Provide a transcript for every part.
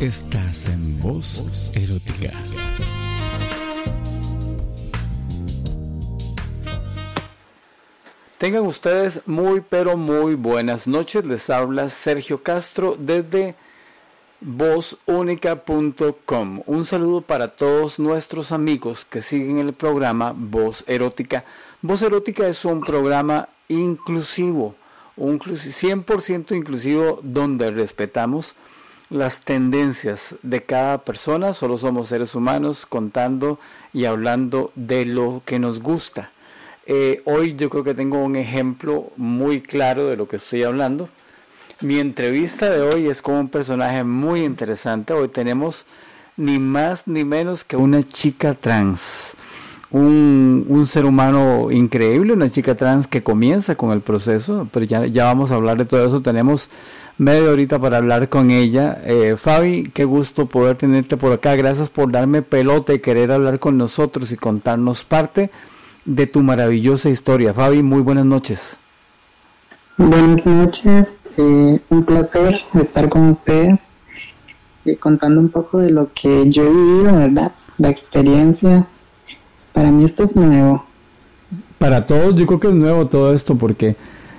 Estás en voz erótica. Tengan ustedes muy pero muy buenas noches. Les habla Sergio Castro desde vozúnica.com. Un saludo para todos nuestros amigos que siguen el programa Voz Erótica. Voz Erótica es un programa inclusivo, un 100% inclusivo donde respetamos las tendencias de cada persona. Solo somos seres humanos contando y hablando de lo que nos gusta. Eh, hoy yo creo que tengo un ejemplo muy claro de lo que estoy hablando. Mi entrevista de hoy es con un personaje muy interesante. Hoy tenemos ni más ni menos que una chica trans. Un, un, ser humano increíble, una chica trans que comienza con el proceso, pero ya, ya vamos a hablar de todo eso. Tenemos media horita para hablar con ella. Eh, Fabi, qué gusto poder tenerte por acá. Gracias por darme pelota y querer hablar con nosotros y contarnos parte de tu maravillosa historia. Fabi, muy buenas noches. Buenas noches, eh, un placer estar con ustedes y contando un poco de lo que yo he vivido, ¿verdad? La experiencia. Para mí esto es nuevo. Para todos yo creo que es nuevo todo esto porque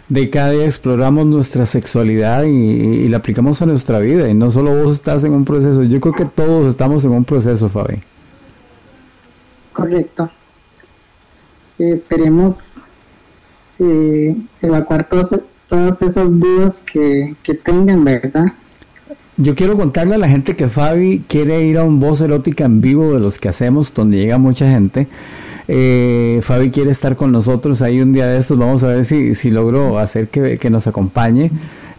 de cada día exploramos nuestra sexualidad y, la aplicamos a nuestra vida. Y no solo vos estás en un proceso, yo creo que todos estamos en un proceso, Fabi. Correcto. Eh, esperemos eh, evacuar todos, todas esas dudas que, que tengan, ¿verdad? Yo quiero contarle a la gente que Fabi quiere ir a un voz erótica en vivo de los que hacemos, donde llega mucha gente. Eh, Fabi quiere estar con nosotros ahí un día de estos. Vamos a ver si, si logro hacer que, que nos acompañe.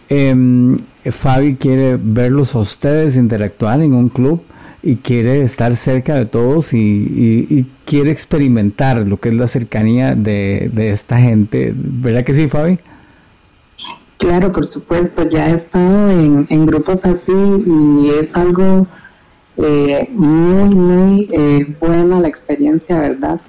Eh, Fabi quiere verlos a ustedes interactuar en un club y quiere estar cerca de todos y, y, quiere experimentar lo que es la cercanía de, de, esta gente. ¿Verdad que sí, Fabi? Claro, por supuesto. Ya he estado en, en grupos así y es algo eh, muy, muy eh, buena la experiencia, ¿verdad?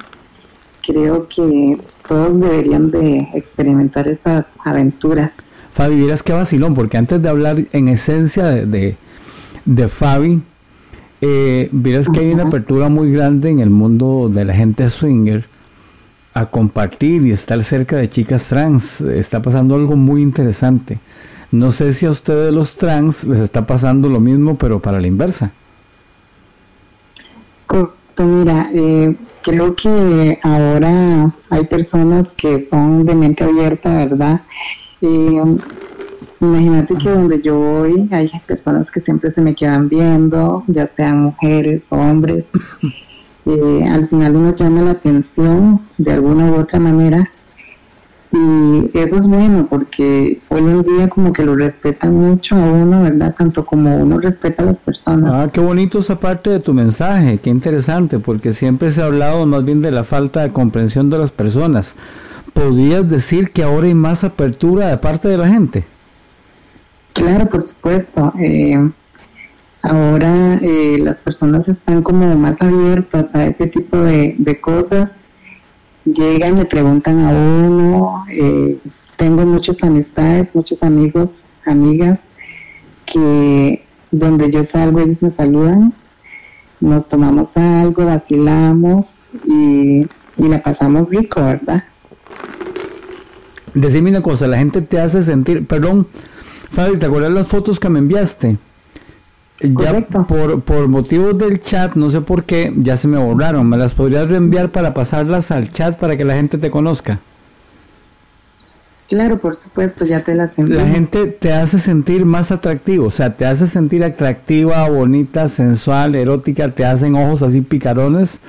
Creo que todos deberían de experimentar esas aventuras. Fabi, miras qué vacilón, porque antes de hablar en esencia de, de, de Fabi, eh, que hay una apertura muy grande en el mundo de la gente swinger a compartir y estar cerca de chicas trans. Está pasando algo muy interesante. No sé si a ustedes los trans les está pasando lo mismo, pero para la inversa. Mira, eh, creo que ahora hay personas que son de mente abierta, ¿verdad? Eh, imagínate que donde yo voy hay personas que siempre se me quedan viendo, ya sean mujeres, hombres. Eh, al final uno llama la atención de alguna u otra manera y eso es bueno porque hoy en día como que lo respetan mucho a uno, ¿verdad? Tanto como uno respeta a las personas. Ah, qué bonito esa parte de tu mensaje, qué interesante, porque siempre se ha hablado más bien de la falta de comprensión de las personas. ¿Podrías decir que ahora hay más apertura de parte de la gente? Claro, por supuesto. Eh, ahora eh, las personas están como más abiertas a ese tipo de, de cosas llegan, me preguntan a uno, eh, tengo muchas amistades, muchos amigos, amigas, que donde yo salgo ellos me saludan, nos tomamos algo, vacilamos y, y la pasamos rico, ¿verdad? Decime una cosa, la gente te hace sentir, perdón, Fabi, ¿te acuerdas las fotos que me enviaste? Ya por, por motivos del chat, no sé por qué, ya se me borraron. ¿Me las podrías reenviar para pasarlas al chat para que la gente te conozca? Claro, por supuesto, ya te las envío. La gente te hace sentir más atractivo, o sea, te hace sentir atractiva, bonita, sensual, erótica, te hacen ojos así picarones.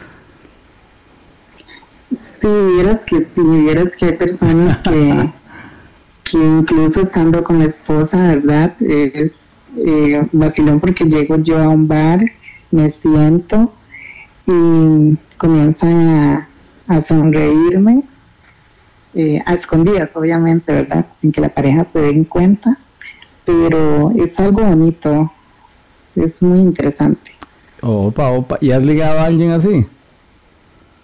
Sí, vieras que sí, vieras que hay personas que, que incluso estando con la esposa, ¿verdad? Es eh, vacilón porque llego yo a un bar, me siento y comienza a, sonreírme, eh, a escondidas obviamente, ¿verdad? Sin que la pareja se dé en cuenta, pero es algo bonito, es muy interesante. Opa, opa, ¿y has ligado a alguien así?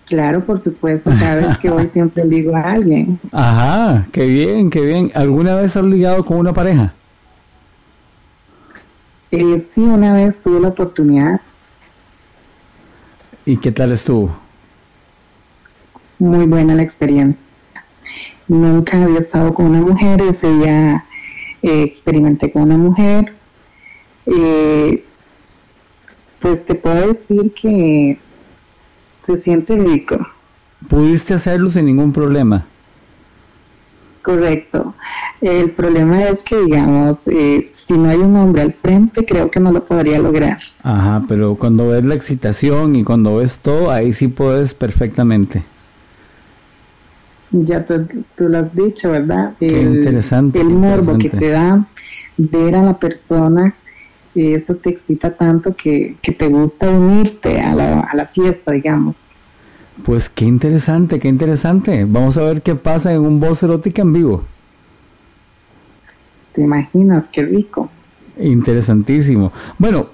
Claro, por supuesto, cada vez que voy siempre ligo a alguien. Ajá, qué bien, qué bien. ¿Alguna vez has ligado con una pareja? Eh, sí, una vez tuve la oportunidad. ¿Y qué tal estuvo? Muy buena la experiencia. Nunca había estado con una mujer, ese día eh, experimenté con una mujer. Eh, pues te puedo decir que se siente rico. ¿Pudiste hacerlo sin ningún problema? Correcto. El problema es que, digamos, eh, si no hay un hombre al frente, creo que no lo podría lograr. Ajá, pero cuando ves la excitación y cuando ves todo, ahí sí puedes perfectamente. Ya tú, lo has dicho, ¿verdad? Qué el, interesante. El morbo que te da ver a la persona, eso te excita tanto que, te gusta unirte a la, a la fiesta, digamos. Pues qué interesante, qué interesante. Vamos a ver qué pasa en un voz erótica en vivo. ¿Te imaginas? Qué rico. Interesantísimo. Bueno,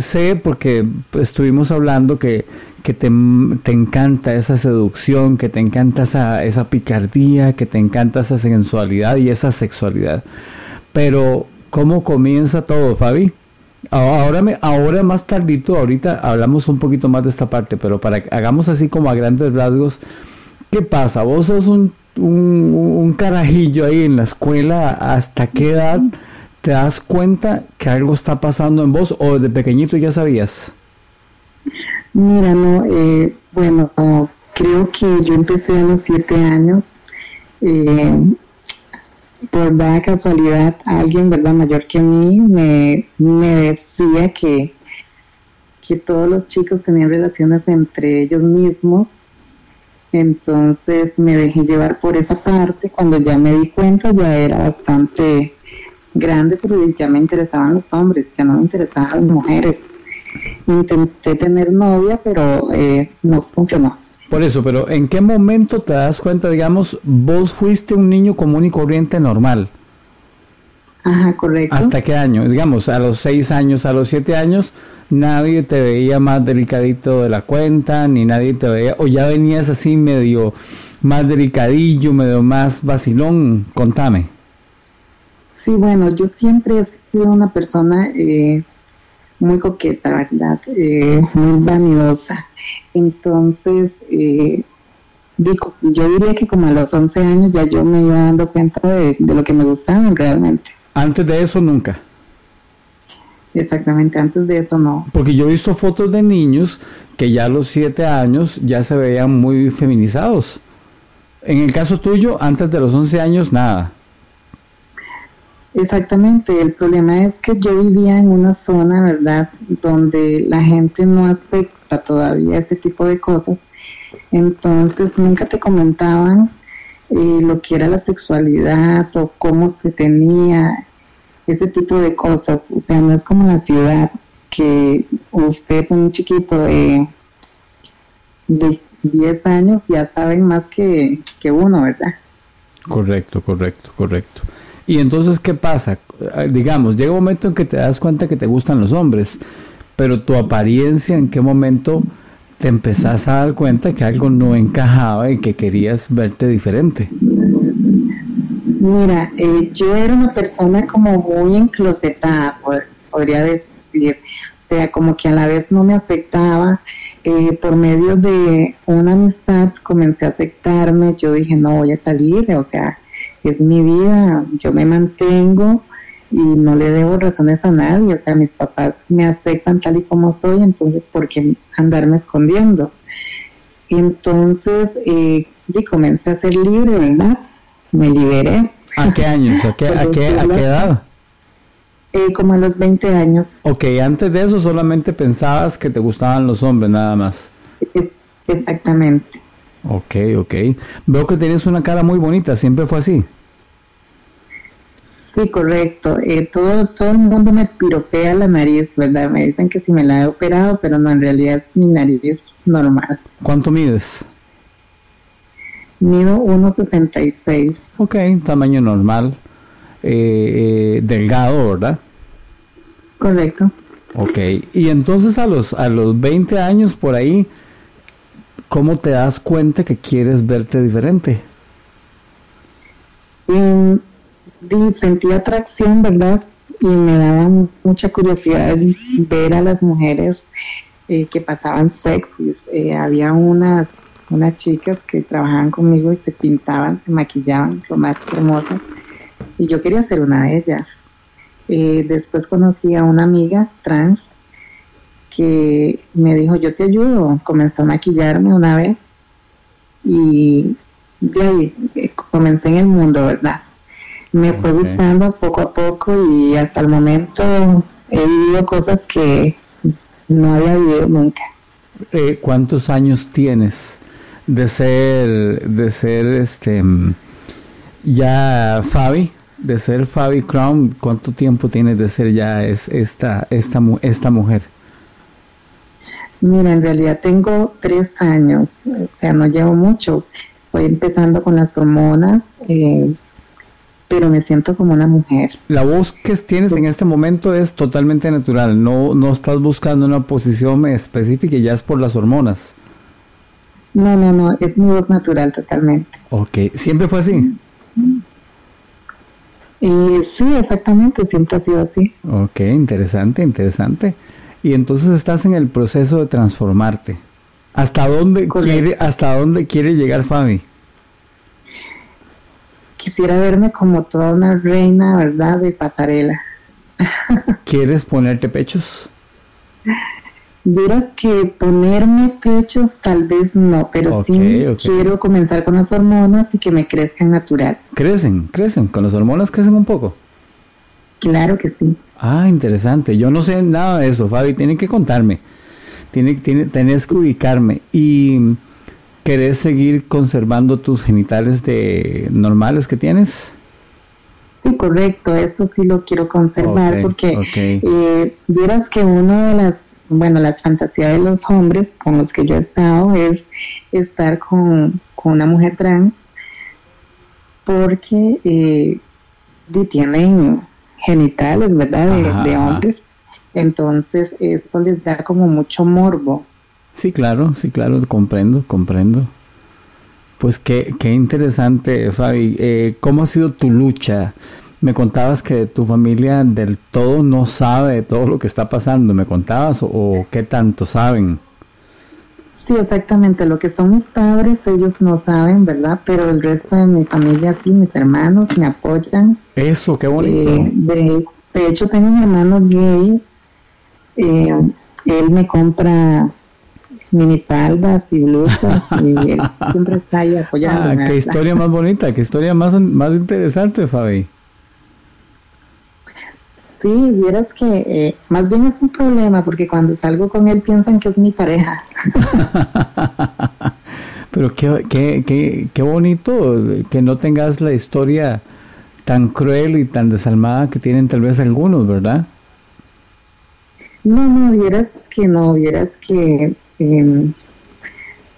sé porque estuvimos hablando que, que te, te, encanta esa seducción, que te encanta esa, esa picardía, que te encanta esa sensualidad y esa sexualidad. Pero, ¿cómo comienza todo, Fabi? Ahora, me, ahora más tardito, ahorita hablamos un poquito más de esta parte, pero para que hagamos así como a grandes rasgos, ¿qué pasa? Vos sos un, un, carajillo ahí en la escuela, ¿hasta qué edad te das cuenta que algo está pasando en vos o de pequeñito ya sabías? Mira, no, eh, bueno, creo que yo empecé a los siete años. Eh, por da casualidad alguien, ¿verdad?, mayor que mí me, me decía que, que todos los chicos tenían relaciones entre ellos mismos. Entonces me dejé llevar por esa parte. Cuando ya me di cuenta ya era bastante grande, pero ya me interesaban los hombres, ya no me interesaban las mujeres. Intenté tener novia, pero eh, no funcionó. Por eso, pero ¿en qué momento te das cuenta, digamos, vos fuiste un niño común y corriente normal? Ajá, correcto. ¿Hasta qué año? Digamos, a los seis años, a los siete años, nadie te veía más delicadito de la cuenta, ni nadie te veía, o ya venías así medio más delicadillo, medio más vacilón, contame. Sí, bueno, yo siempre he sido una persona eh, muy coqueta, ¿verdad? Eh, muy vanidosa. Entonces, eh, digo, yo diría que como a los 11 años ya yo me iba dando cuenta de, lo que me gustaba realmente. Antes de eso nunca. Exactamente, antes de eso no. Porque yo he visto fotos de niños que ya a los 7 años ya se veían muy feminizados. En el caso tuyo, antes de los 11 años, nada. Exactamente, el problema es que yo vivía en una zona, ¿verdad?, donde la gente no acepta todavía ese tipo de cosas. Entonces nunca te comentaban eh, lo que era la sexualidad o cómo se tenía ese tipo de cosas. O sea, no es como la ciudad que usted, un chiquito de, de 10 años, ya saben más que, que uno, ¿verdad? Correcto, correcto, correcto. Y entonces, ¿qué pasa? Ah, digamos, llega un momento en que te das cuenta que te gustan los hombres, pero tu apariencia, ¿en qué momento te empezás a dar cuenta que algo no encajaba y que querías verte diferente? Mira, eh, yo era una persona como muy enclosetada, podría decir. O sea, como que a la vez no me aceptaba. Eh, por medio de una amistad comencé a aceptarme. Yo dije, no voy a salir. O sea, es mi vida, yo me mantengo y no le debo razones a nadie, o sea, mis papás me aceptan tal y como soy, entonces, ¿por qué andarme escondiendo? Entonces, eh, y comencé a ser libre, ¿verdad? Me liberé. ¿A qué años? ¿A qué, a qué, a qué edad? Eh, como a los 20 años. Ok, antes de eso solamente pensabas que te gustaban los hombres nada más. Exactamente. Ok, ok. Veo que tienes una cara muy bonita, ¿siempre fue así? Sí, correcto. Eh, todo, todo el mundo me piropea la nariz, ¿verdad? Me dicen que si me la he operado, pero no, en realidad es mi nariz normal. ¿Cuánto mides? Mido 1,66. Ok, tamaño normal. Eh, eh, delgado, ¿verdad? Correcto. Ok, y entonces a los, a los 20 años por ahí, ¿cómo te das cuenta que quieres verte diferente? Mm, sentí atracción, ¿verdad? y me daba mucha curiosidad ver a las mujeres eh, que pasaban sexys. Eh, había unas, unas chicas que trabajaban conmigo y se pintaban, se maquillaban, lo más hermosas, y yo quería ser una de ellas. Eh, después conocí a una amiga trans que me dijo, yo te ayudo, comenzó a maquillarme una vez y de ahí comencé en el mundo, ¿verdad? Me fue gustando poco a poco y hasta el momento he vivido cosas que no había vivido nunca. Eh, ¿Cuántos años tienes de ser, de ser este, ya Fabi? De ser Fabi Crown, ¿cuánto tiempo tienes de ser ya es, esta, esta, esta mujer? Mira, en realidad tengo tres años, o sea, no llevo mucho. Estoy empezando con las hormonas. Eh, pero me siento como una mujer. La voz que tienes en este momento es totalmente natural, no, no estás buscando una posición específica y ya es por las hormonas. No, no, no, es mi voz natural totalmente. Ok, ¿siempre fue así? Y sí, exactamente, siempre ha sido así. Ok, interesante, interesante. Y entonces estás en el proceso de transformarte. ¿Hasta dónde, quiere, ¿hasta dónde quiere llegar Fabi? quisiera verme como toda una reina, ¿verdad? De pasarela. ¿Quieres ponerte pechos? Dirás que ponerme pechos tal vez no, pero sí quiero comenzar con las hormonas y que me crezcan natural. ¿Crecen? ¿Crecen? ¿Con las hormonas crecen un poco? Claro que sí. Ah, interesante. Yo no sé nada de eso, Fabi. Tienen que contarme. Tiene, tiene, tenés que ubicarme. Y ¿Querés seguir conservando tus genitales de normales que tienes? Sí, correcto, eso sí lo quiero conservar porque eh, vieras que una de las, bueno, las fantasías de los hombres con los que yo he estado es estar con, una mujer trans porque eh, tienen genitales, ¿verdad? De, de hombres. Entonces eso les da como mucho morbo. Sí, claro, sí, claro, comprendo, comprendo. Pues qué, qué interesante, Fabi. Eh, ¿Cómo ha sido tu lucha? Me contabas que tu familia del todo no sabe todo lo que está pasando. ¿Me contabas o, qué tanto saben? Sí, exactamente. Lo que son mis padres, ellos no saben, ¿verdad? Pero el resto de mi familia sí, mis hermanos me apoyan. Eso, qué bonito. Eh, de, de, hecho, tengo un hermano gay. Eh, él me compra minisaldas y blusas y él siempre está ahí apoyando. Ah, qué historia más bonita, qué historia más, más interesante, Fabi. Sí, vieras que eh, más bien es un problema porque cuando salgo con él piensan que es mi pareja. Pero qué, qué, qué, qué bonito que no tengas la historia tan cruel y tan desalmada que tienen tal vez algunos, ¿verdad? No, no, vieras que no, vieras que eh,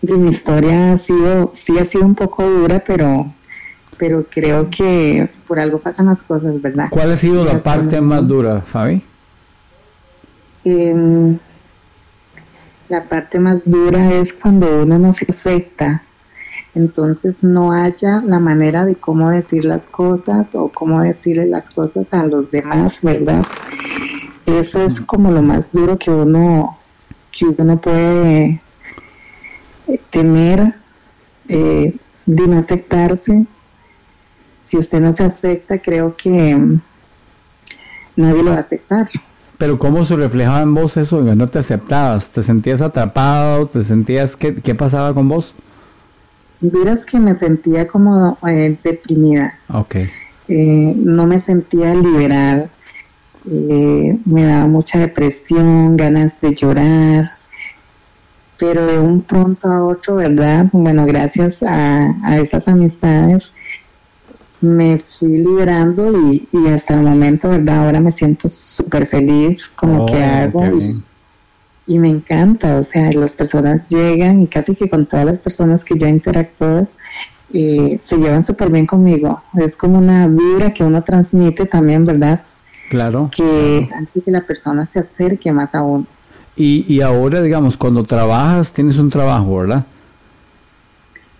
mi historia ha sido, sí ha sido un poco dura, pero, pero creo que por algo pasan las cosas, ¿verdad? ¿Cuál ha sido la parte más dura, Fabi? Em, la parte más dura es cuando uno no se acepta, entonces no haya la manera de cómo decir las cosas o cómo decirle las cosas a los demás, ¿verdad? Eso es como lo más duro que uno que uno puede eh, tener eh, de no aceptarse. Si usted no se acepta, creo que mm, nadie lo va a aceptar. Pero ¿cómo se reflejaba en vos eso? no te aceptabas, te sentías atrapado, te sentías, ¿qué, qué pasaba con vos? Vieras que me sentía como eh, deprimida. Ok. no me sentía liberada eh, me daba mucha depresión, ganas de llorar, pero de un pronto a otro, ¿verdad? Bueno, gracias a, esas amistades me fui liberando y, hasta el momento, ¿verdad? Ahora me siento súper feliz con lo que oh, hago y, me encanta, o sea, las personas llegan y casi que con todas las personas que yo interactúo eh, se llevan súper bien conmigo. Es como una vibra que uno transmite también, ¿verdad? Claro. Que hace que la persona se acerque más a uno. Y, y ahora, digamos, cuando trabajas, tienes un trabajo, ¿verdad?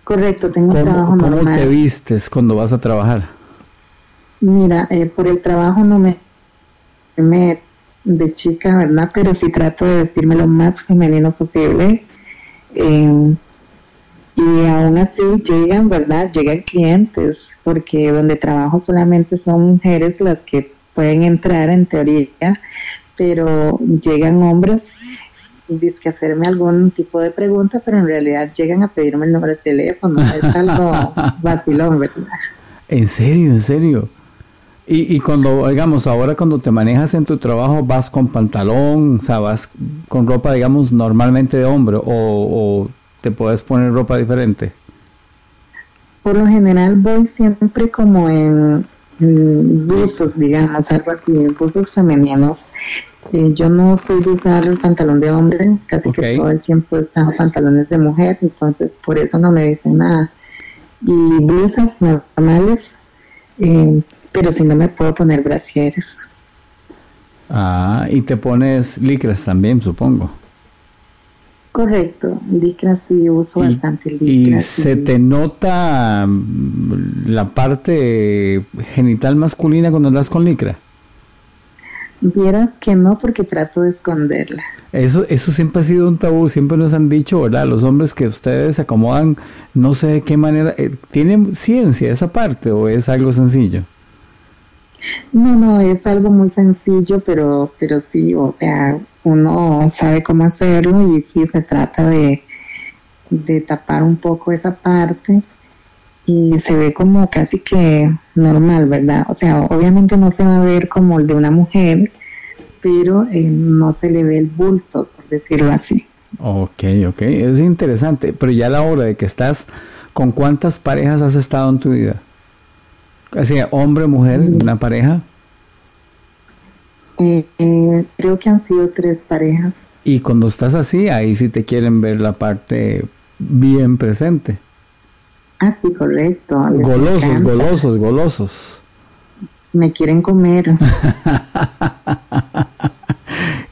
Correcto, tengo un trabajo ¿Cómo te vistes cuando vas a trabajar? Mira, eh, por el trabajo no me vestirme de chica, ¿verdad? Pero sí trato de vestirme lo más femenino posible. Eh, y aún así llegan, ¿verdad? Llegan clientes, porque donde trabajo solamente son mujeres las que pueden entrar en teoría, pero llegan hombres que hacerme algún tipo de pregunta, pero en realidad llegan a pedirme el número de teléfono. Es algo vacilón, ¿verdad? ¿En serio? ¿En serio? Y, y cuando, digamos, ahora cuando te manejas en tu trabajo, ¿vas con pantalón? O sea, ¿vas con ropa, digamos, normalmente de hombre? ¿O, o te puedes poner ropa diferente? Por lo general voy siempre como en, buzos, digamos, algo así, buzos femeninos. Eh, yo no soy de usar el pantalón de hombre, casi que todo el tiempo usado pantalones de mujer, entonces por eso no me dicen nada. Y blusas normales, eh, pero si no me puedo poner brasieres. Ah, y te pones licras también, supongo. Correcto, licra sí uso bastante licra. ¿Y se te nota mm, la parte genital masculina cuando andas con licra? Vieras que no, porque trato de esconderla. Eso, eso siempre ha sido un tabú, siempre nos han dicho, ¿verdad? Los hombres que ustedes se acomodan, no sé de qué manera, eh, ¿tienen ciencia esa parte o es algo sencillo? No, no, es algo muy sencillo, pero, pero sí, o sea, uno sabe cómo hacerlo y sí se trata de, de tapar un poco esa parte y se ve como casi que normal, ¿verdad? O sea, obviamente no se va a ver como el de una mujer, pero eh, no se le ve el bulto, por decirlo así. Ok, ok, es interesante, pero ya a la hora de que estás, ¿con cuántas parejas has estado en tu vida? Así, hombre, mujer, mm. una pareja. Eh, eh, creo que han sido tres parejas. Y cuando estás así, ahí sí te quieren ver la parte bien presente. Ah, sí, correcto. golosos, golosos, golosos. Me quieren comer.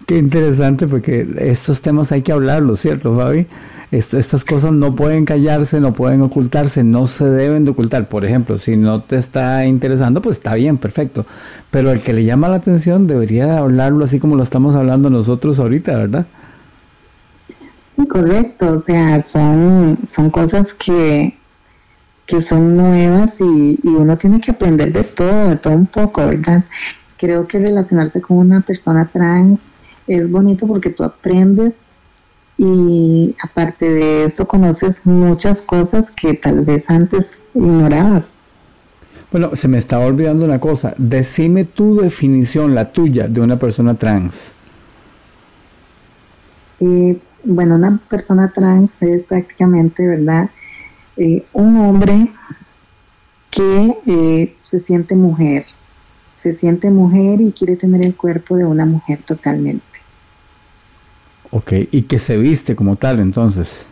Qué interesante porque estos temas hay que hablarlos, ¿cierto, Fabi? estas cosas no pueden callarse, no pueden ocultarse, no se deben de ocultar. Por ejemplo, si no te está interesando, pues está bien, perfecto. Pero el que le llama la atención debería hablarlo así como lo estamos hablando nosotros ahorita, ¿verdad? Sí, correcto. O sea, son, son cosas que, que son nuevas y, y uno tiene que aprender de todo, de todo un poco, ¿verdad? Creo que relacionarse con una persona trans es bonito porque tú aprendes y aparte de eso conoces muchas cosas que tal vez antes ignorabas. Bueno, se me estaba olvidando una cosa. Decime tu definición, la tuya, de una persona trans. Eh, bueno, una persona trans es prácticamente, ¿verdad? Eh, un hombre que eh, se siente mujer, se siente mujer y quiere tener el cuerpo de una mujer totalmente. Ok, y que se viste como tal entonces.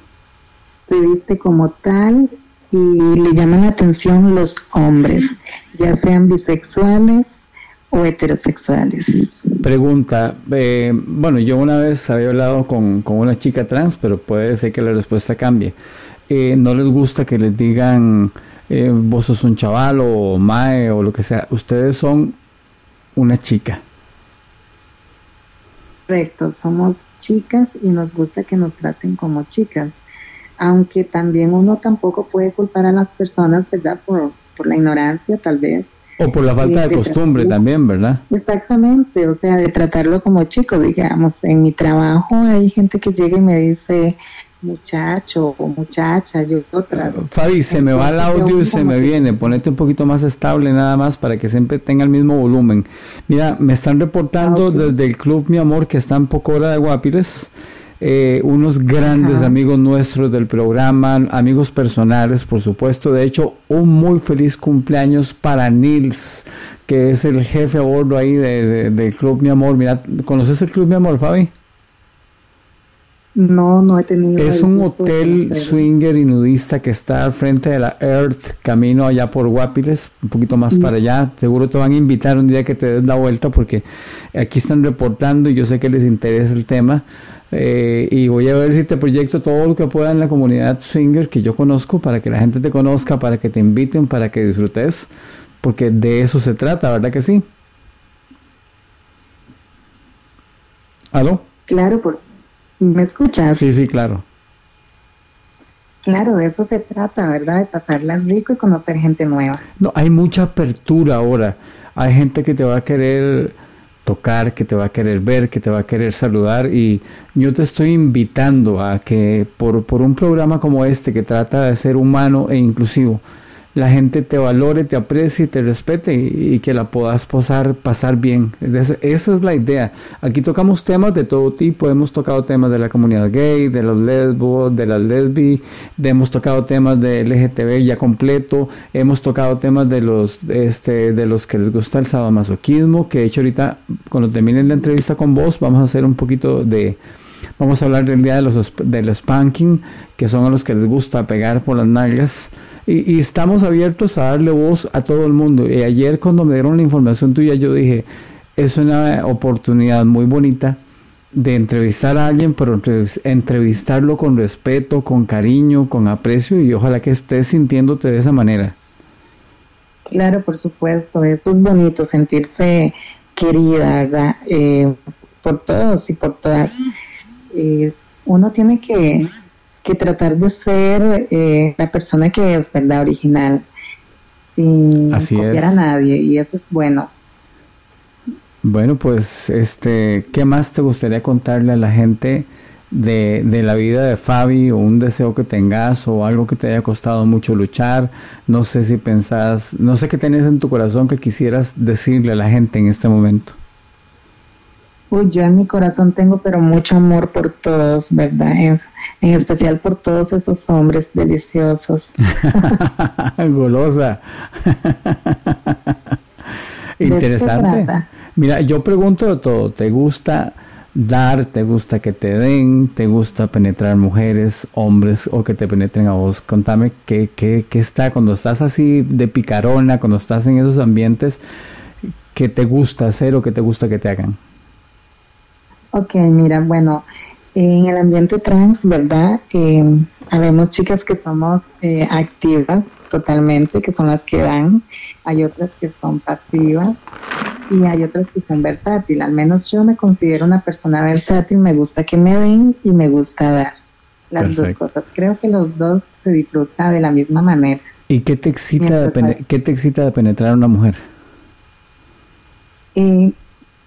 Se viste como tal y le llaman la atención los hombres, ya sean bisexuales o heterosexuales. Pregunta, eh, bueno, yo una vez había hablado con, una chica trans, pero puede ser que la respuesta cambie. Eh, no les gusta que les digan eh, vos sos un chaval o mae o lo que sea, ustedes son una chica. Correcto, somos chicas y nos gusta que nos traten como chicas. Aunque también uno tampoco puede culpar a las personas, ¿verdad? Por, por la ignorancia, tal vez. O por la falta de, costumbre también, ¿verdad? Exactamente, o sea, de tratarlo como chico, digamos. En mi trabajo hay gente que llega y me dice, muchacho o muchacha, yo otra. Fabi, se me va el audio y se me viene. Ponete un poquito más estable nada más para que siempre tenga el mismo volumen. Mira, me están reportando ah, desde el club Mi Amor que está en poco hora de Guapiles. Eh, unos grandes amigos nuestros del programa, amigos personales, por supuesto. De hecho, un muy feliz cumpleaños para Nils, que es el jefe a bordo ahí del Club Mi Amor. Mira, ¿conoces el Club Mi Amor, Fabi? No, no he tenido. Es un hotel swinger y nudista que está al frente de la Earth, camino allá por Guapiles, un poquito más para allá. Seguro te van a invitar un día que te des la vuelta porque aquí están reportando y yo sé que les interesa el tema. Eh, y voy a ver si te proyecto todo lo que pueda en la comunidad swinger que yo conozco para que la gente te conozca, para que te inviten, para que disfrutes, porque de eso se trata, ¿verdad que sí? ¿Aló? Claro, por, ¿me escuchas? Sí, sí, claro. Claro, de eso se trata, ¿verdad? De pasarla rico y conocer gente nueva. No, hay mucha apertura ahora. Hay gente que te va a querer tocar, que te va a querer ver, que te va a querer saludar y yo te estoy invitando a que por, por un programa como este que trata de ser humano e inclusivo, la gente te valore, te aprecie, te respete y, que la puedas pasar, pasar bien. Esa es la idea. Aquí tocamos temas de todo tipo. Hemos tocado temas de la comunidad gay, de los lesbos, de las lesbi, hemos tocado temas de LGTB ya completo, hemos tocado temas de los, este, de los que les gusta el sadomasoquismo, que de hecho ahorita cuando termine la entrevista con vos vamos a hacer un poquito de... Vamos a hablar del día de los del spanking, que son a los que les gusta pegar por las nalgas. Y, estamos abiertos a darle voz a todo el mundo. Y ayer cuando me dieron la información tuya, yo dije, es una oportunidad muy bonita de entrevistar a alguien, pero entrevistarlo con respeto, con cariño, con aprecio y ojalá que estés sintiéndote de esa manera. Claro, por supuesto, eso es bonito, sentirse querida. Eh, por todos y por todas. Eh, uno tiene que que tratar de ser eh, la persona que es, ¿verdad? Original, sin copiar a nadie, y eso es bueno. Bueno, pues, este, ¿qué más te gustaría contarle a la gente de, de, la vida de Fabi o un deseo que tengas o algo que te haya costado mucho luchar? No sé si pensás, no sé qué tenés en tu corazón que quisieras decirle a la gente en este momento. Uy, yo en mi corazón tengo pero mucho amor por todos, ¿verdad? En, especial por todos esos hombres deliciosos. Golosa. Interesante. Mira, yo pregunto de todo. ¿Te gusta dar? ¿Te gusta que te den? ¿Te gusta penetrar mujeres, hombres o que te penetren a vos? Contame qué, qué, qué está cuando estás así de picarona, cuando estás en esos ambientes, ¿qué te gusta hacer o qué te gusta que te hagan? Ok, mira, bueno, en el ambiente trans, ¿verdad? Eh, habemos chicas que somos eh, activas totalmente, que son las que dan, hay otras que son pasivas y hay otras que son versátiles. Al menos yo me considero una persona versátil, me gusta que me den y me gusta dar. Las dos cosas. Creo que los dos se disfrutan de la misma manera. ¿Y qué te excita, de, ¿qué te excita de penetrar a una mujer? Eh,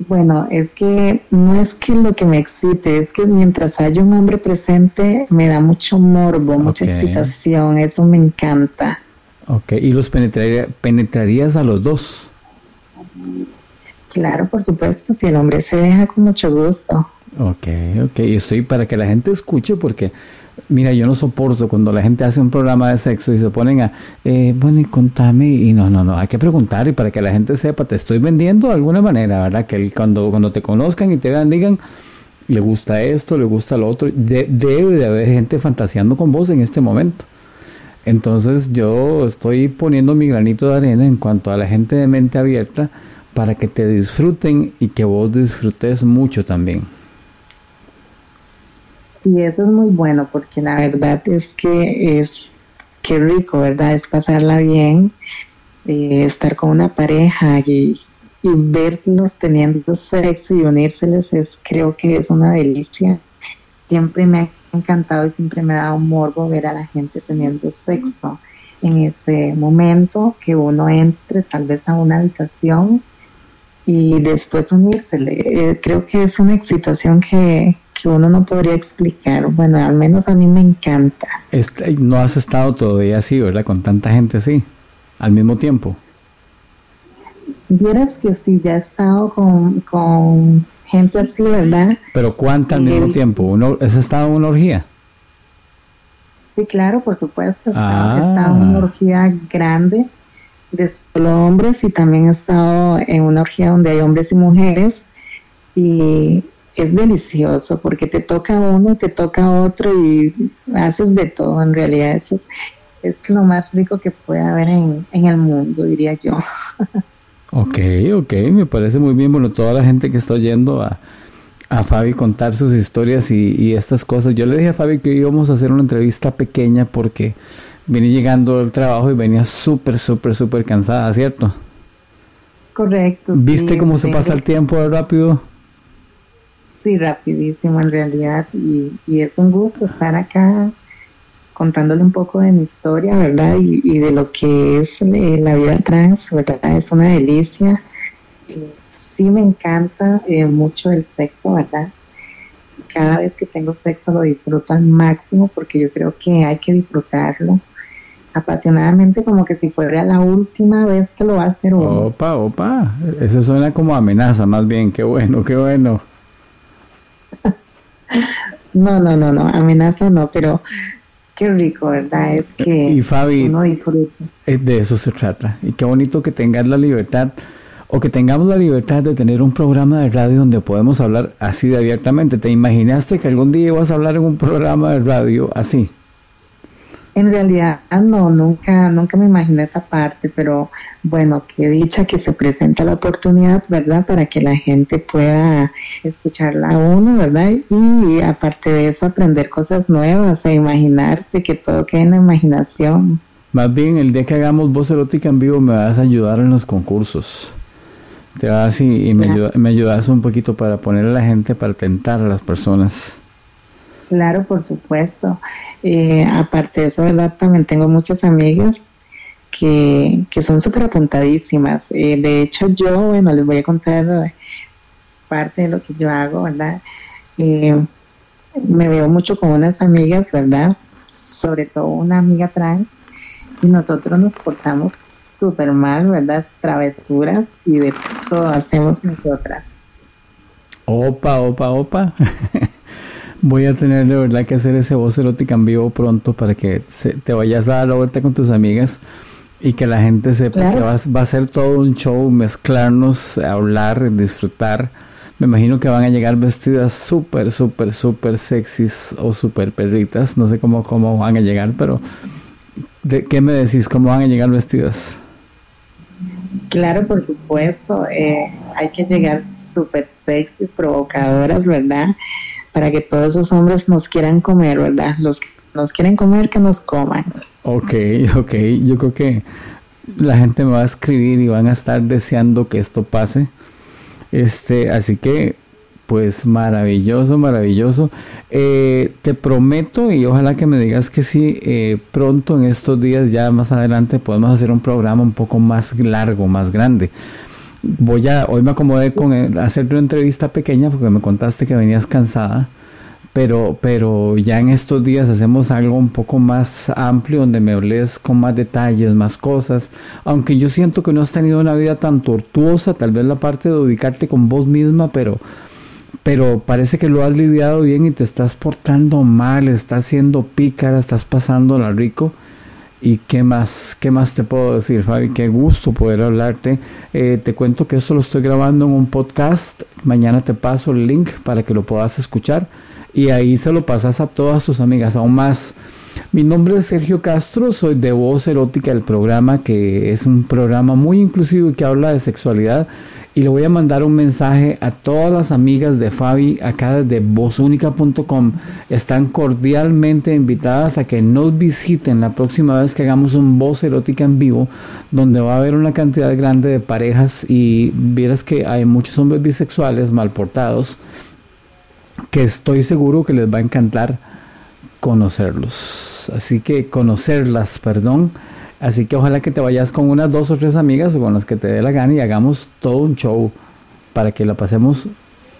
bueno, es que no es que lo que me excite, es que mientras haya un hombre presente me da mucho morbo, mucha excitación, eso me encanta. Ok, ¿y los penetrarías a los dos? Claro, por supuesto, si el hombre se deja con mucho gusto. Ok, ok, estoy para que la gente escuche porque Mira, yo no soporto cuando la gente hace un programa de sexo y se ponen a, eh, bueno, y contame, y no, no, no, hay que preguntar y para que la gente sepa, te estoy vendiendo de alguna manera, ¿verdad? Que cuando, cuando te conozcan y te vean, digan, le gusta esto, le gusta lo otro, debe de haber gente fantaseando con vos en este momento. Entonces yo estoy poniendo mi granito de arena en cuanto a la gente de mente abierta para que te disfruten y que vos disfrutes mucho también. Y eso es muy bueno porque la verdad es que es qué rico, ¿verdad? Es pasarla bien, eh, estar con una pareja y, y verlos teniendo sexo y unírseles es creo que es una delicia. Siempre me ha encantado y siempre me ha dado morbo ver a la gente teniendo sexo en ese momento que uno entre tal vez a una habitación y después unírsele. Eh, creo que es una excitación que, que uno no podría explicar. Bueno, al menos a mí me encanta. Este, no has estado todavía así, ¿verdad? Con tanta gente así, al mismo tiempo. Vieras que sí, ya he estado con, con gente así, ¿verdad? Pero ¿cuánta al mismo tiempo? ¿Uno, ¿Has estado en una orgía? Sí, claro, por supuesto. He estado en una ah. orgía grande de solo hombres y también he estado en una orgía donde hay hombres y mujeres y es delicioso porque te toca uno, te toca otro y haces de todo. En realidad eso es, es lo más rico que puede haber en, en el mundo, diría yo. ok, ok, me parece muy bien. Bueno, toda la gente que está oyendo a, a Fabi contar sus historias y, y, estas cosas. Yo le dije a Fabi que íbamos a hacer una entrevista pequeña porque venía llegando del trabajo y venía súper, súper, súper cansada, ¿cierto? Correcto. ¿Viste cómo se pasa el tiempo rápido? Sí, rapidísimo en realidad y, es un gusto estar acá contándole un poco de mi historia, ¿verdad? Y, de lo que es eh, la vida trans, ¿verdad? Es una delicia. sí me encanta eh, mucho el sexo, ¿verdad? Cada vez que tengo sexo lo disfruto al máximo porque yo creo que hay que disfrutarlo apasionadamente como que si fuera la última vez que lo va a hacer uno. Opa, opa, eso suena como amenaza más bien, qué bueno, qué bueno. No, no, no, no, amenaza no, pero qué rico, ¿verdad? Es que y Fabi, uno disfruta. De eso se trata. Y qué bonito que tengas la libertad o que tengamos la libertad de tener un programa de radio donde podemos hablar así de abiertamente. ¿Te imaginaste que algún día ibas a hablar en un programa de radio así? En realidad, no, nunca, nunca me imaginé esa parte, pero bueno, qué dicha que se presenta la oportunidad, ¿verdad? Para que la gente pueda escucharla a uno, ¿verdad? Y aparte de eso, aprender cosas nuevas e imaginarse que todo quede en la imaginación. Más bien, el día que hagamos voz erótica en vivo, me vas a ayudar en los concursos. Te vas y, me, me ayudas un poquito para poner a la gente, para tentar a las personas. Claro, por supuesto. Eh, aparte de eso, ¿verdad? También tengo muchas amigas que, son súper apuntadísimas. Eh, de hecho, yo, bueno, les voy a contar parte de lo que yo hago, ¿verdad? Eh, me veo mucho con unas amigas, ¿verdad? Sobre todo una amiga trans, y nosotros nos portamos súper mal, ¿verdad? Travesuras y de todo hacemos nosotras. Opa, opa, opa. Voy a tener de verdad que hacer ese voz erótica en vivo pronto para que te vayas a dar la vuelta con tus amigas y que la gente sepa que va, a ser todo un show, mezclarnos, hablar, disfrutar. Me imagino que van a llegar vestidas súper, súper, súper sexys o súper perritas. No sé cómo, cómo van a llegar, pero ¿de ¿qué me decís? ¿Cómo van a llegar vestidas? Claro, por supuesto. Eh, hay que llegar súper sexys, provocadoras, ¿verdad? Para que todos esos hombres nos quieran comer, ¿verdad? Los nos quieren comer, que nos coman. Ok, ok, yo creo que la gente me va a escribir y van a estar deseando que esto pase. Este, así que, pues maravilloso, maravilloso. Eh, te prometo y ojalá que me digas que sí, eh, pronto en estos días, ya más adelante, podemos hacer un programa un poco más largo, más grande voy a, hoy me acomodé con hacerte una entrevista pequeña porque me contaste que venías cansada, pero, pero ya en estos días hacemos algo un poco más amplio donde me hables con más detalles, más cosas, aunque yo siento que no has tenido una vida tan tortuosa, tal vez la parte de ubicarte con vos misma, pero pero parece que lo has lidiado bien y te estás portando mal, estás siendo pícara, estás pasándola rico ¿Y qué más, qué más te puedo decir, Fabi? Qué gusto poder hablarte. Eh, te cuento que esto lo estoy grabando en un podcast. Mañana te paso el link para que lo puedas escuchar. Y ahí se lo pasas a todas tus amigas, aún más. Mi nombre es Sergio Castro, soy de Voz Erótica, el programa que es un programa muy inclusivo y que habla de sexualidad y le voy a mandar un mensaje a todas las amigas de Fabi acá desde vozúnica.com. Están cordialmente invitadas a que nos visiten la próxima vez que hagamos un voz erótica en vivo, donde va a haber una cantidad grande de parejas y vieras que hay muchos hombres bisexuales mal portados que estoy seguro que les va a encantar conocerlos. Así que conocerlas, perdón. Así que ojalá que te vayas con unas dos o tres amigas o con las que te dé la gana y hagamos todo un show para que la pasemos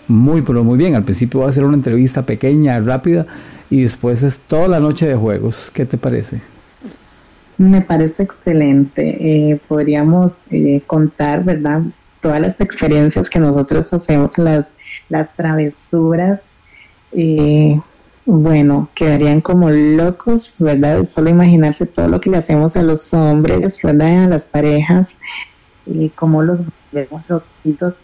muy, pero muy bien. Al principio va a ser una entrevista pequeña, rápida y después es toda la noche de juegos. ¿Qué te parece? Me parece excelente. Eh, podríamos eh, contar, ¿verdad? Todas las experiencias que nosotros hacemos, las, las travesuras. Eh, bueno, quedarían como locos, ¿verdad? Solo imaginarse todo lo que le hacemos a los hombres, ¿verdad? A las parejas, y cómo los vemos loquitos,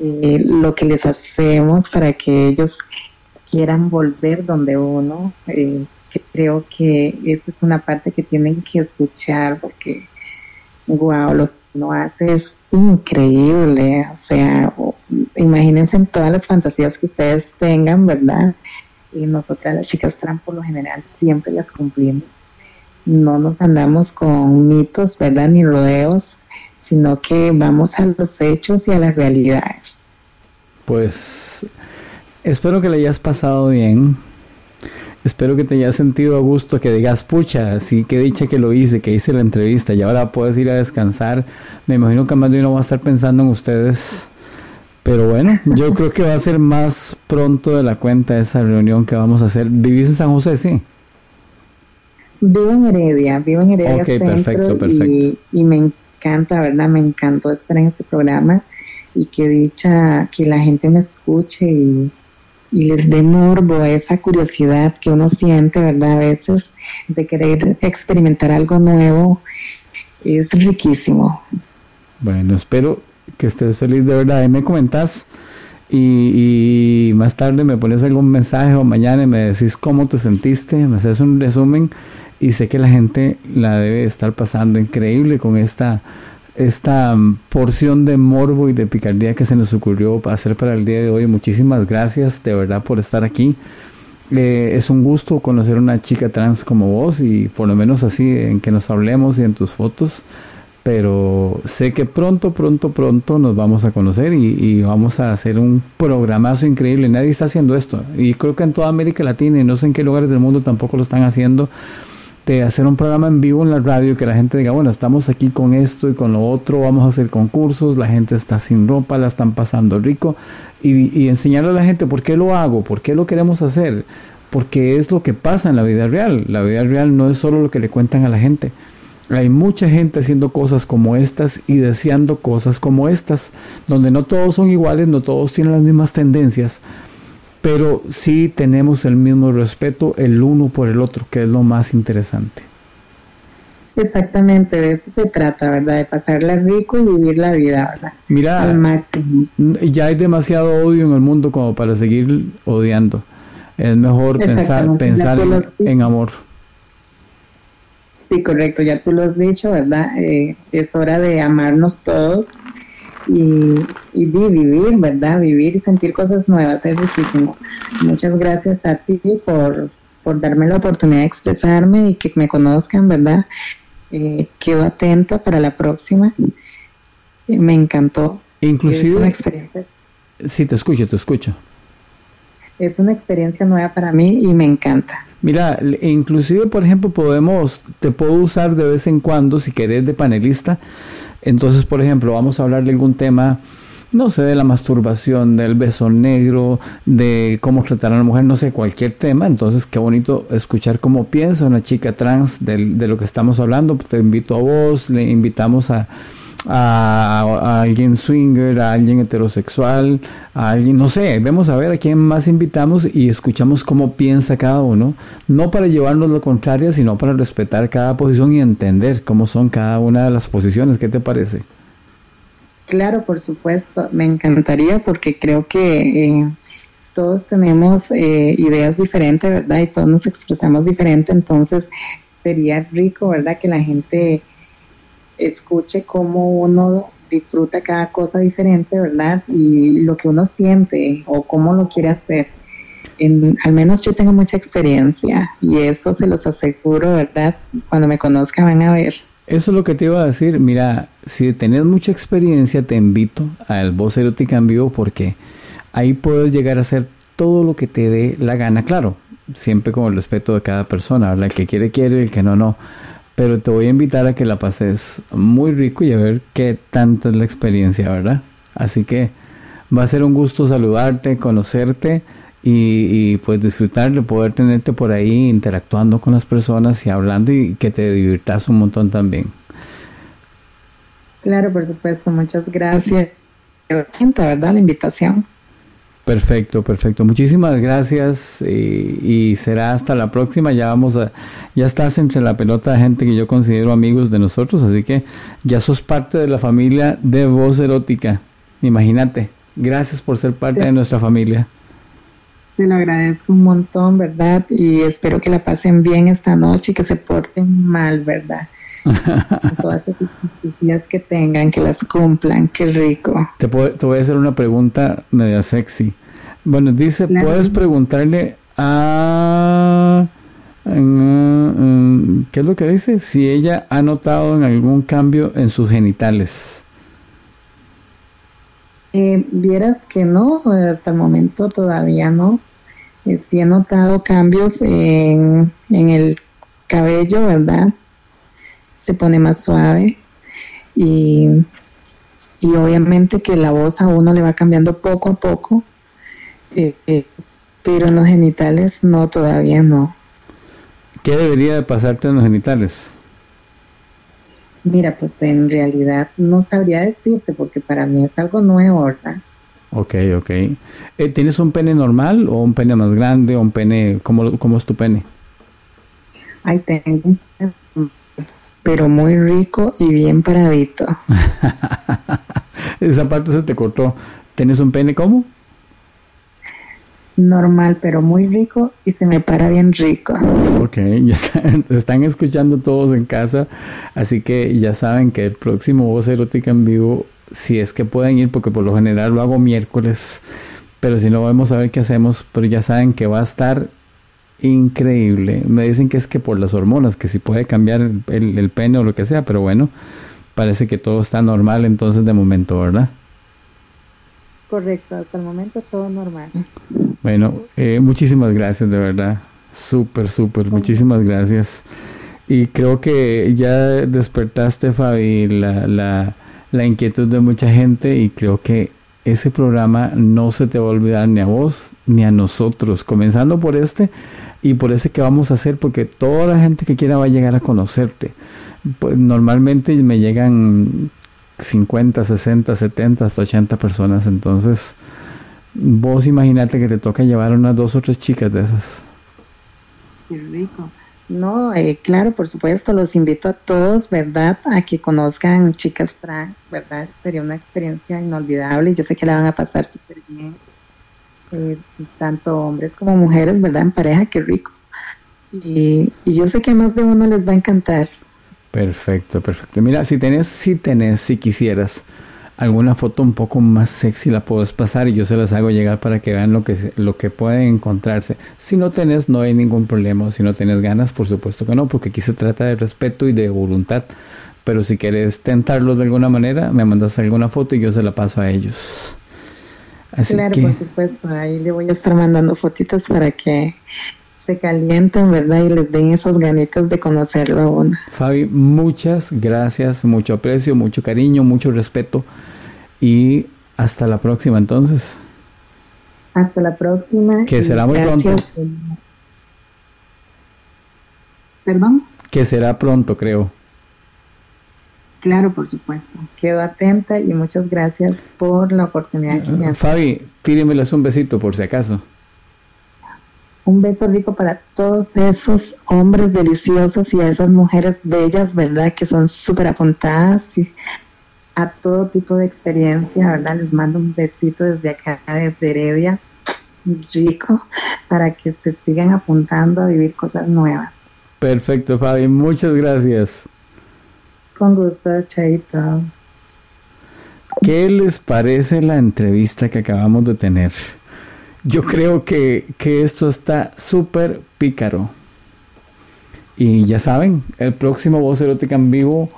eh, lo que les hacemos para que ellos quieran volver donde uno. Eh, creo que esa es una parte que tienen que escuchar porque, wow, lo que uno hace es increíble. O sea, imagínense en todas las fantasías que ustedes tengan, ¿verdad? Y nosotras las chicas trans por lo general siempre las cumplimos. No nos andamos con mitos, ¿verdad? Ni rodeos, sino que vamos a los hechos y a las realidades. Pues espero que le hayas pasado bien. Espero que te hayas sentido a gusto, que digas, pucha, sí, que dicha que lo hice, que hice la entrevista y ahora puedes ir a descansar. Me imagino que más de uno va a estar pensando en ustedes. Pero bueno, yo creo que va a ser más pronto de la cuenta esa reunión que vamos a hacer. ¿Vivís en San José? Sí. Vivo en Heredia, vivo en Heredia Centro Y, y me encanta, ¿verdad? Me encantó estar en este programa y que dicha que la gente me escuche y, les dé morbo, esa curiosidad que uno siente, ¿verdad? A veces de querer experimentar algo nuevo, es riquísimo. Bueno, espero que estés feliz de verdad. Y me comentas y, más tarde me pones algún mensaje o mañana y me decís cómo te sentiste, me haces un resumen y sé que la gente la debe estar pasando increíble con esta esta mm, porción de morbo y de picardía que se nos ocurrió hacer para el día de hoy. Muchísimas gracias de verdad por estar aquí. Eh, es un gusto conocer una chica trans como vos y por lo menos así en que nos hablemos y en tus fotos. Pero sé que pronto, pronto, pronto nos vamos a conocer y, y vamos a hacer un programazo increíble. Nadie está haciendo esto y creo que en toda América Latina y no sé en qué lugares del mundo tampoco lo están haciendo de hacer un programa en vivo en la radio que la gente diga, bueno, estamos aquí con esto y con lo otro, vamos a hacer concursos, la gente está sin ropa, la están pasando rico y, enseñarle a la gente por qué lo hago, por qué lo queremos hacer, porque es lo que pasa en la vida real. La vida real no es solo lo que le cuentan a la gente. Hay mucha gente haciendo cosas como estas y deseando cosas como estas, donde no todos son iguales, no todos tienen las mismas tendencias, pero sí tenemos el mismo respeto el uno por el otro, que es lo más interesante. Exactamente, de eso se trata, ¿verdad? De pasarla rico y vivir la vida, ¿verdad? Mira, al máximo. Ya hay demasiado odio en el mundo como para seguir odiando. Es mejor pensar, pensar en, amor. Sí, correcto, ya tú lo has dicho, ¿verdad? Eh, es hora de amarnos todos y, y vivir, ¿verdad? Vivir y sentir cosas nuevas, es riquísimo. Muchas gracias a ti por, por darme la oportunidad de expresarme y que me conozcan, ¿verdad? Eh, quedo atenta para la próxima. Me encantó. Inclusive... Es una experiencia. Sí, te escucho, te escucho. Es una experiencia nueva para mí y me encanta. Mira, inclusive, por ejemplo, podemos, te puedo usar de vez en cuando, si querés, de panelista, entonces, por ejemplo, vamos a hablar de algún tema, no sé, de la masturbación, del beso negro, de cómo tratar a la mujer, no sé, cualquier tema. Entonces, qué bonito escuchar cómo piensa una chica trans de lo que estamos hablando. Te invito a vos, le invitamos a a, alguien swinger, a alguien heterosexual, a alguien, no sé, vemos a ver a quién más invitamos y escuchamos cómo piensa cada uno, no para llevarnos lo contrario, sino para respetar cada posición y entender cómo son cada una de las posiciones. ¿Qué te parece? Claro, por supuesto, me encantaría porque creo que eh, todos tenemos eh, ideas diferentes, ¿verdad? Y todos nos expresamos diferente, entonces sería rico, ¿verdad? Que la gente escuche cómo uno disfruta cada cosa diferente, ¿verdad? Y lo que uno siente o cómo lo quiere hacer. Al menos yo tengo mucha experiencia y eso se los aseguro, ¿verdad? Cuando me conozcan van a ver. Eso es lo que te iba a decir. Mira, si tenés mucha experiencia, te invito al Voz Erótica en Vivo porque ahí puedes llegar a hacer todo lo que te dé la gana. Claro, siempre con el respeto de cada persona. El que quiere, quiere, el que no, no pero te voy a invitar a que la pases muy rico y a ver qué tanta es la experiencia, ¿verdad? Así que va a ser un gusto saludarte, conocerte y, pues disfrutar de poder tenerte por ahí interactuando con las personas y hablando y que te divirtas un montón también. Claro, por supuesto, muchas gracias. ¿verdad? La invitación. Perfecto, perfecto. Muchísimas gracias y, será hasta la próxima. Ya vamos a, ya estás entre la pelota de gente que yo considero amigos de nosotros, así que ya sos parte de la familia de Voz Erótica. Imagínate. Gracias por ser parte de nuestra familia. Te lo agradezco un montón, ¿verdad? Y espero que la pasen bien esta noche y que se porten mal, ¿verdad? todas esas que tengan, que las cumplan, qué rico. Te, te voy a hacer una pregunta media sexy. Bueno, dice, puedes preguntarle a... ¿Qué es lo que dice? Si ella ha notado en algún cambio en sus genitales. Eh, vieras que no, hasta el momento todavía no. Eh, sí he notado cambios en, en el cabello, ¿verdad? Se pone más suave y, y obviamente que la voz a uno le va cambiando poco a poco, eh, eh, pero en los genitales no, todavía no. ¿Qué debería de pasarte en los genitales? Mira, pues en realidad no sabría decirte porque para mí es algo nuevo, ¿verdad? Ok, ok. Eh, ¿Tienes un pene normal o un pene más grande o un pene, cómo, cómo es tu pene? Ay, tengo un pero muy rico y bien paradito. Esa parte se te cortó. ¿Tienes un pene cómo? Normal, pero muy rico y se me para bien rico. Ok, ya están, están escuchando todos en casa, así que ya saben que el próximo Voz Erótica en vivo, si es que pueden ir, porque por lo general lo hago miércoles, pero si no vamos a ver qué hacemos, pero ya saben que va a estar increíble. Me dicen que es que por las hormonas, que si puede cambiar el, pene o lo que sea, pero bueno, parece que todo está normal entonces de momento, ¿verdad? Correcto, hasta el momento todo normal. Bueno, eh, muchísimas gracias, de verdad. Súper, súper, muchísimas gracias. Y creo que ya despertaste, Fabi, la, la, la inquietud de mucha gente y creo que ese programa no se te va a olvidar ni a vos ni a nosotros, comenzando por este y por ese que vamos a hacer, porque toda la gente que quiera va a llegar a conocerte. Pues, normalmente me llegan 50, 60, 70, hasta 80 personas, entonces vos imagínate que te toca llevar unas dos o tres chicas de esas. Qué rico. No, eh, claro, por supuesto, los invito a todos, ¿verdad? A que conozcan Chicas Trans, ¿verdad? Sería una experiencia inolvidable y yo sé que la van a pasar súper bien. Eh, tanto hombres como mujeres, ¿verdad? En pareja, qué rico. Y, yo sé que más de uno les va a encantar. Perfecto, perfecto. Mira, si tenés, si tenés, si quisieras alguna foto un poco más sexy, la puedes pasar y yo se las hago llegar para que vean lo que, lo que pueden encontrarse. Si no tenés, no hay ningún problema. Si no tenés ganas, por supuesto que no, porque aquí se trata de respeto y de voluntad. Pero si quieres tentarlos de alguna manera, me mandas alguna foto y yo se la paso a ellos claro, por supuesto. Ahí le voy a estar mandando fotitos para que se calienten, ¿verdad? Y les den esos ganitos de conocerlo a uno. Fabi, muchas gracias, mucho aprecio, mucho cariño, mucho respeto y hasta la próxima entonces. Hasta la próxima. Que será muy pronto. ¿Perdón? Que será pronto, creo. Claro, por supuesto. Quedo atenta y muchas gracias por la oportunidad que me han Fabi, tíremeles un besito por si acaso. Un beso rico para todos esos hombres deliciosos y a esas mujeres bellas, ¿verdad? Que son súper apuntadas y a todo tipo de experiencia, ¿verdad? Les mando un besito desde acá, desde Heredia, rico, para que se sigan apuntando a vivir cosas nuevas. Perfecto, Fabi. Muchas gracias. Con gusto, Chaito. ¿Qué les parece la entrevista que acabamos de tener? Yo creo que, esto está súper pícaro. Y ya saben, el próximo Voz Erótica en vivo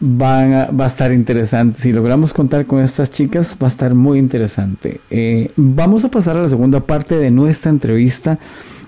va a estar interesante. Si logramos contar con estas chicas, va a estar muy interesante. Eh, vamos a pasar a la segunda parte de nuestra entrevista